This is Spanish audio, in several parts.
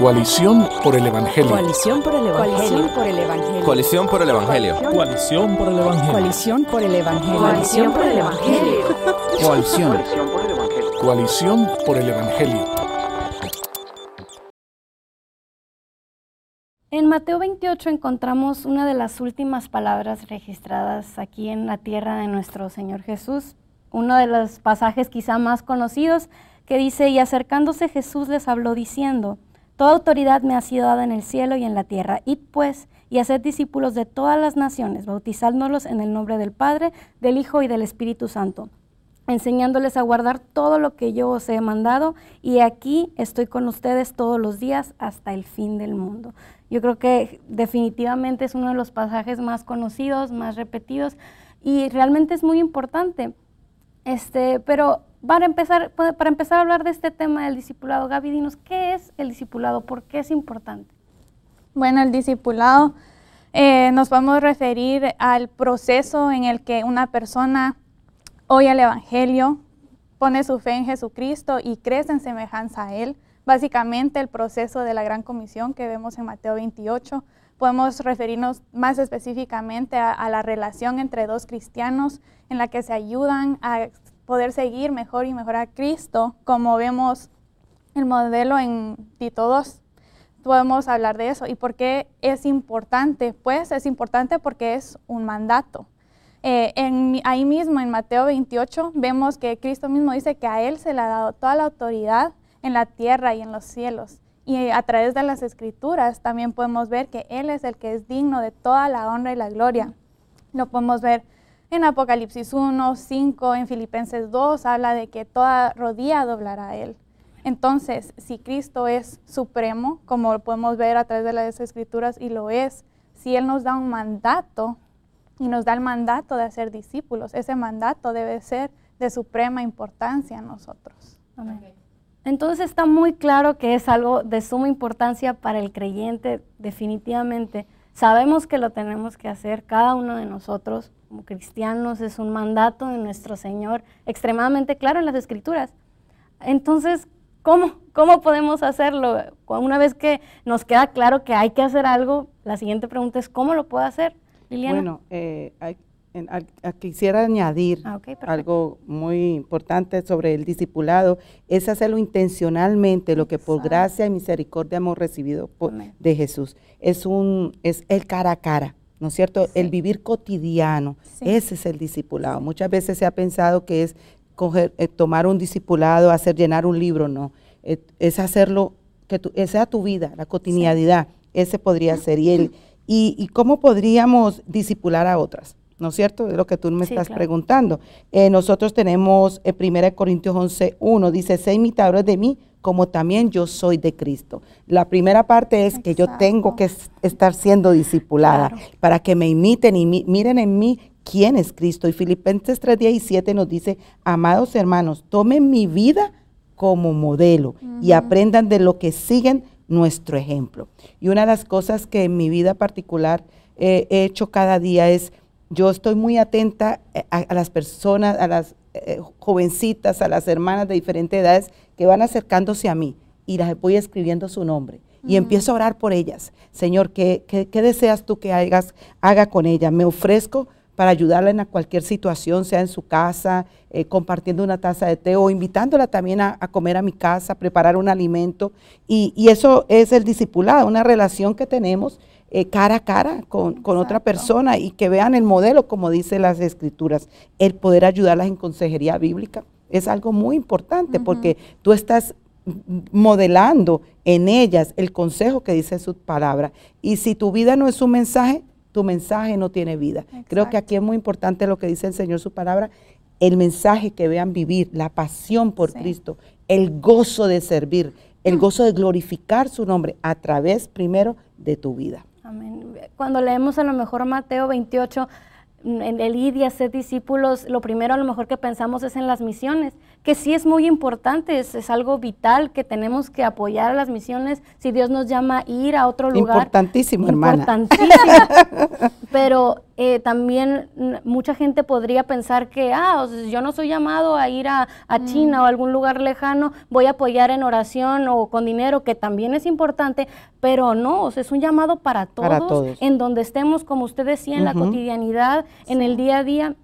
Coalición por el Evangelio. Coalición por el Evangelio. Coalición por el Evangelio. Coalición por el Evangelio. Coalición por el Evangelio. Coalición por el Evangelio. Coalición por el Evangelio. Coalición. Coalición por el Evangelio. En Mateo 28 encontramos una de las últimas palabras registradas aquí en la tierra de nuestro Señor Jesús, uno de los pasajes quizá más conocidos que dice, y acercándose Jesús les habló diciendo, Toda autoridad me ha sido dada en el cielo y en la tierra. Id pues y haced discípulos de todas las naciones, bautizándolos en el nombre del Padre, del Hijo y del Espíritu Santo, enseñándoles a guardar todo lo que yo os he mandado, y aquí estoy con ustedes todos los días hasta el fin del mundo. Yo creo que definitivamente es uno de los pasajes más conocidos, más repetidos, y realmente es muy importante. Este, pero para empezar, para empezar a hablar de este tema del discipulado, Gaby, dinos, ¿qué es el discipulado? ¿Por qué es importante? Bueno, el discipulado eh, nos podemos referir al proceso en el que una persona oye el Evangelio, pone su fe en Jesucristo y crece en semejanza a Él. Básicamente el proceso de la Gran Comisión que vemos en Mateo 28. Podemos referirnos más específicamente a, a la relación entre dos cristianos en la que se ayudan a poder seguir mejor y mejor a Cristo, como vemos el modelo en Tito 2 podemos hablar de eso. ¿Y por qué es importante? Pues es importante porque es un mandato. Eh, en, ahí mismo en Mateo 28 vemos que Cristo mismo dice que a Él se le ha dado toda la autoridad en la tierra y en los cielos. Y a través de las escrituras también podemos ver que Él es el que es digno de toda la honra y la gloria. Lo podemos ver en Apocalipsis 1, 5, en Filipenses 2, habla de que toda rodilla doblará a Él. Entonces, si Cristo es supremo, como podemos ver a través de las escrituras, y lo es, si Él nos da un mandato y nos da el mandato de hacer discípulos, ese mandato debe ser de suprema importancia a nosotros. Entonces está muy claro que es algo de suma importancia para el creyente, definitivamente. Sabemos que lo tenemos que hacer cada uno de nosotros como cristianos, es un mandato de nuestro Señor extremadamente claro en las escrituras. Entonces, ¿Cómo? ¿Cómo podemos hacerlo? Una vez que nos queda claro que hay que hacer algo, la siguiente pregunta es ¿cómo lo puedo hacer? Liliana. Bueno, eh, quisiera añadir ah, algo muy importante sobre el discipulado, es hacerlo intencionalmente, lo que por gracia y misericordia hemos recibido de Jesús. Es, un, es el cara a cara. ¿No es cierto? El vivir cotidiano, ese es el discipulado. Muchas veces se ha pensado que es eh, tomar un discipulado, hacer llenar un libro, no. Eh, es, hacerlo, que sea tu vida, la cotidianidad, ese podría ser. Y, el, y, cómo podríamos discipular a otras, ¿no es cierto? Es lo que tú me estás preguntando. Eh, nosotros tenemos en 1 Corintios 11, 1, dice, sé imitadores de mí como también yo soy de Cristo. La primera parte es que yo tengo que estar siendo discipulada para que me imiten y miren en mí quién es Cristo. Y Filipenses 3:17 nos dice, amados hermanos, tomen mi vida como modelo y aprendan de lo que siguen nuestro ejemplo. Y una de las cosas que en mi vida particular he hecho cada día es, yo estoy muy atenta eh, a, las personas, a las eh, jovencitas, a las hermanas de diferentes edades que van acercándose a mí y las voy escribiendo su nombre. Y empiezo a orar por ellas. Señor, ¿qué, qué, deseas tú que hagas, haga con ellas? Me ofrezco para ayudarla en cualquier situación, sea en su casa, eh, compartiendo una taza de té o invitándola también a, comer a mi casa, preparar un alimento. Y, eso es el discipulado, una relación que tenemos eh, cara a cara con, otra persona y que vean el modelo, como dice las escrituras, el poder ayudarlas en consejería bíblica. Es algo muy importante porque tú estás modelando en ellas el consejo que dice su palabra. Y si tu vida no es un mensaje, tu mensaje no tiene vida. Creo que aquí es muy importante lo que dice el Señor, su palabra, el mensaje que vean vivir, la pasión por Cristo, el gozo de servir, el gozo de glorificar su nombre a través primero de tu vida. Amén. Cuando leemos a lo mejor Mateo 28, mm, en el ir y hacer discípulos, lo primero a lo mejor que pensamos es en las misiones, que sí es muy importante, es, es algo vital que tenemos que apoyar a las misiones si Dios nos llama a ir a otro lugar. Importantísimo, hermana. Importantísimo. Pero eh, también mm, mucha gente podría pensar que, ah, o sea, yo no soy llamado a ir a, a China o a algún lugar lejano, voy a apoyar en oración o con dinero, que también es importante, pero no, o sea, es un llamado para todos, Para todos. en donde estemos, como usted decía, en la cotidianidad, en el día a día.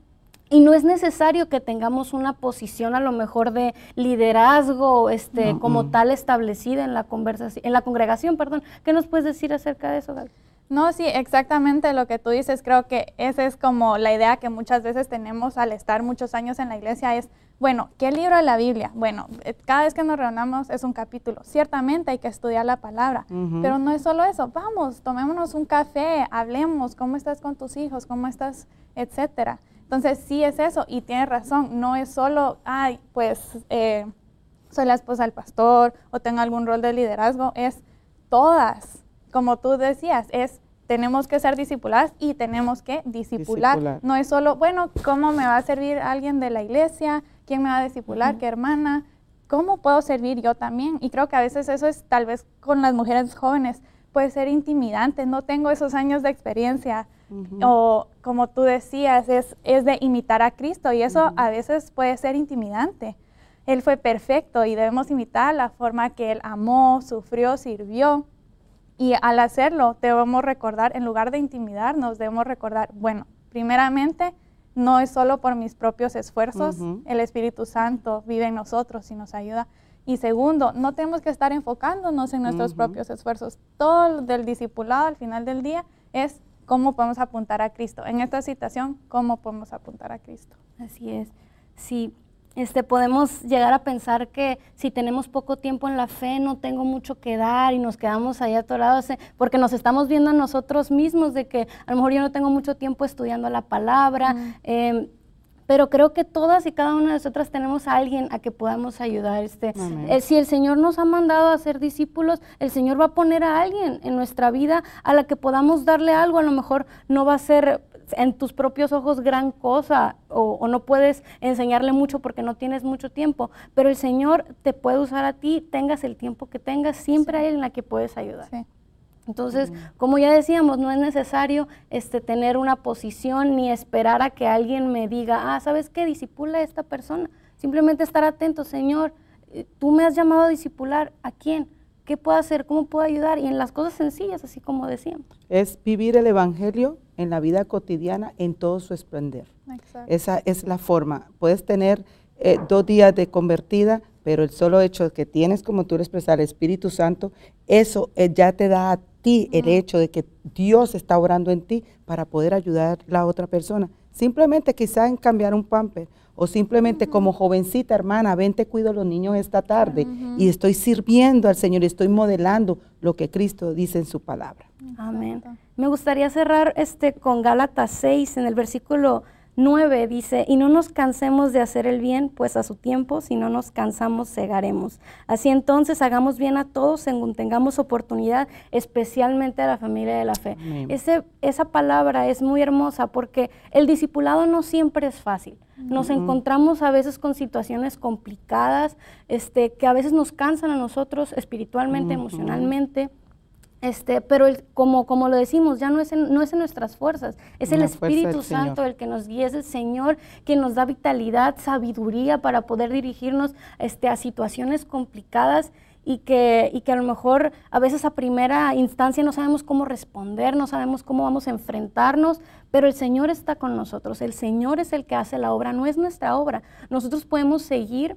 Y no es necesario que tengamos una posición a lo mejor de liderazgo, este, como tal establecida en la conversación, en la congregación, perdón. ¿Qué nos puedes decir acerca de eso, Gal? No, sí, exactamente lo que tú dices. Creo que esa es como la idea que muchas veces tenemos al estar muchos años en la iglesia es, bueno, ¿qué libro de la Biblia? Bueno, eh, cada vez que nos reunamos es un capítulo. Ciertamente hay que estudiar la palabra, pero no es solo eso. Vamos, tomémonos un café, hablemos, cómo estás con tus hijos, cómo estás, etcétera. Entonces sí es eso y tienes razón, no es solo, ay, pues eh, soy la esposa del pastor o tengo algún rol de liderazgo, es todas, como tú decías, es tenemos que ser discipuladas y tenemos que discipular. Discipular. No es solo, bueno, ¿cómo me va a servir alguien de la iglesia? ¿Quién me va a discipular? ¿Qué hermana? ¿Cómo puedo servir yo también? Y creo que a veces eso es tal vez con las mujeres jóvenes, puede ser intimidante, no tengo esos años de experiencia. O como tú decías, es, es de imitar a Cristo y eso a veces puede ser intimidante. Él fue perfecto y debemos imitar la forma que Él amó, sufrió, sirvió. Y al hacerlo, debemos recordar, en lugar de intimidarnos, debemos recordar, bueno, primeramente, no es solo por mis propios esfuerzos, el Espíritu Santo vive en nosotros y nos ayuda. Y segundo, no tenemos que estar enfocándonos en nuestros propios esfuerzos. Todo del discipulado al final del día es cómo podemos apuntar a Cristo. En esta situación, cómo podemos apuntar a Cristo. Así es. Sí, este, podemos llegar a pensar que si tenemos poco tiempo en la fe, no tengo mucho que dar y nos quedamos ahí atorados, eh, porque nos estamos viendo a nosotros mismos de que a lo mejor yo no tengo mucho tiempo estudiando la palabra, em, pero creo que todas y cada una de nosotras tenemos a alguien a que podamos ayudar. Este, eh, si el Señor nos ha mandado a ser discípulos, el Señor va a poner a alguien en nuestra vida a la que podamos darle algo. A lo mejor no va a ser en tus propios ojos gran cosa o, o no puedes enseñarle mucho porque no tienes mucho tiempo, pero el Señor te puede usar a ti, tengas el tiempo que tengas, siempre hay en la que puedes ayudar. Sí. Entonces, como ya decíamos, no es necesario este, tener una posición ni esperar a que alguien me diga, ah, ¿sabes qué? Disipula a esta persona. Simplemente estar atento, Señor, eh, tú me has llamado a disipular, ¿a quién? ¿Qué puedo hacer? ¿Cómo puedo ayudar? Y en las cosas sencillas, así como decíamos. Es vivir el Evangelio en la vida cotidiana en todo su esplendor. Exacto. Esa es la forma. Puedes tener eh, dos días de convertida, pero el solo hecho de que tienes, como tú lo expresas, el Espíritu Santo, eso eh, ya te da a ti el hecho de que Dios está orando en ti para poder ayudar a la otra persona. Simplemente quizá en cambiar un pamper o simplemente como jovencita hermana, ven te cuido a los niños esta tarde y estoy sirviendo al Señor y estoy modelando lo que Cristo dice en su palabra. Amén. Me gustaría cerrar este con Gálatas 6 en el versículo 9 dice, "Y no nos cansemos de hacer el bien, pues a su tiempo si no nos cansamos cegaremos. Así entonces hagamos bien a todos según tengamos oportunidad, especialmente a la familia de la fe." Ese- esa palabra es muy hermosa porque el discipulado no siempre es fácil. Nos encontramos a veces con situaciones complicadas, este, que a veces nos cansan a nosotros espiritualmente, emocionalmente. Este, pero el- como, como lo decimos, ya no es, en, no es en nuestras fuerzas, es el Espíritu Señor. Santo el que nos guía, es el Señor quien nos da vitalidad, sabiduría para poder dirigirnos este, a situaciones complicadas y que, y que a lo mejor a veces a primera instancia no sabemos cómo responder, no sabemos cómo vamos a enfrentarnos, pero el Señor está con nosotros, el Señor es el que hace la obra, no es nuestra obra. Nosotros podemos seguir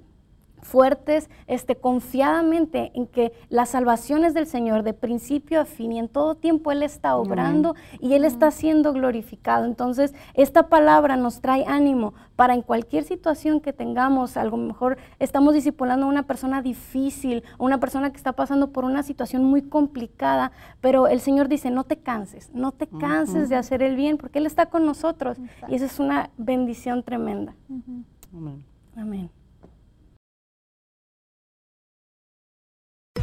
fuertes, este, confiadamente en que la salvación es del Señor de principio a fin y en todo tiempo Él está obrando y Él está siendo glorificado. Entonces, esta palabra nos trae ánimo para en cualquier situación que tengamos, a lo mejor estamos discipulando a una persona difícil, o una persona que está pasando por una situación muy complicada, pero el Señor dice, no te canses, no te canses de hacer el bien, porque Él está con nosotros y esa es una bendición tremenda. Amén. Amén.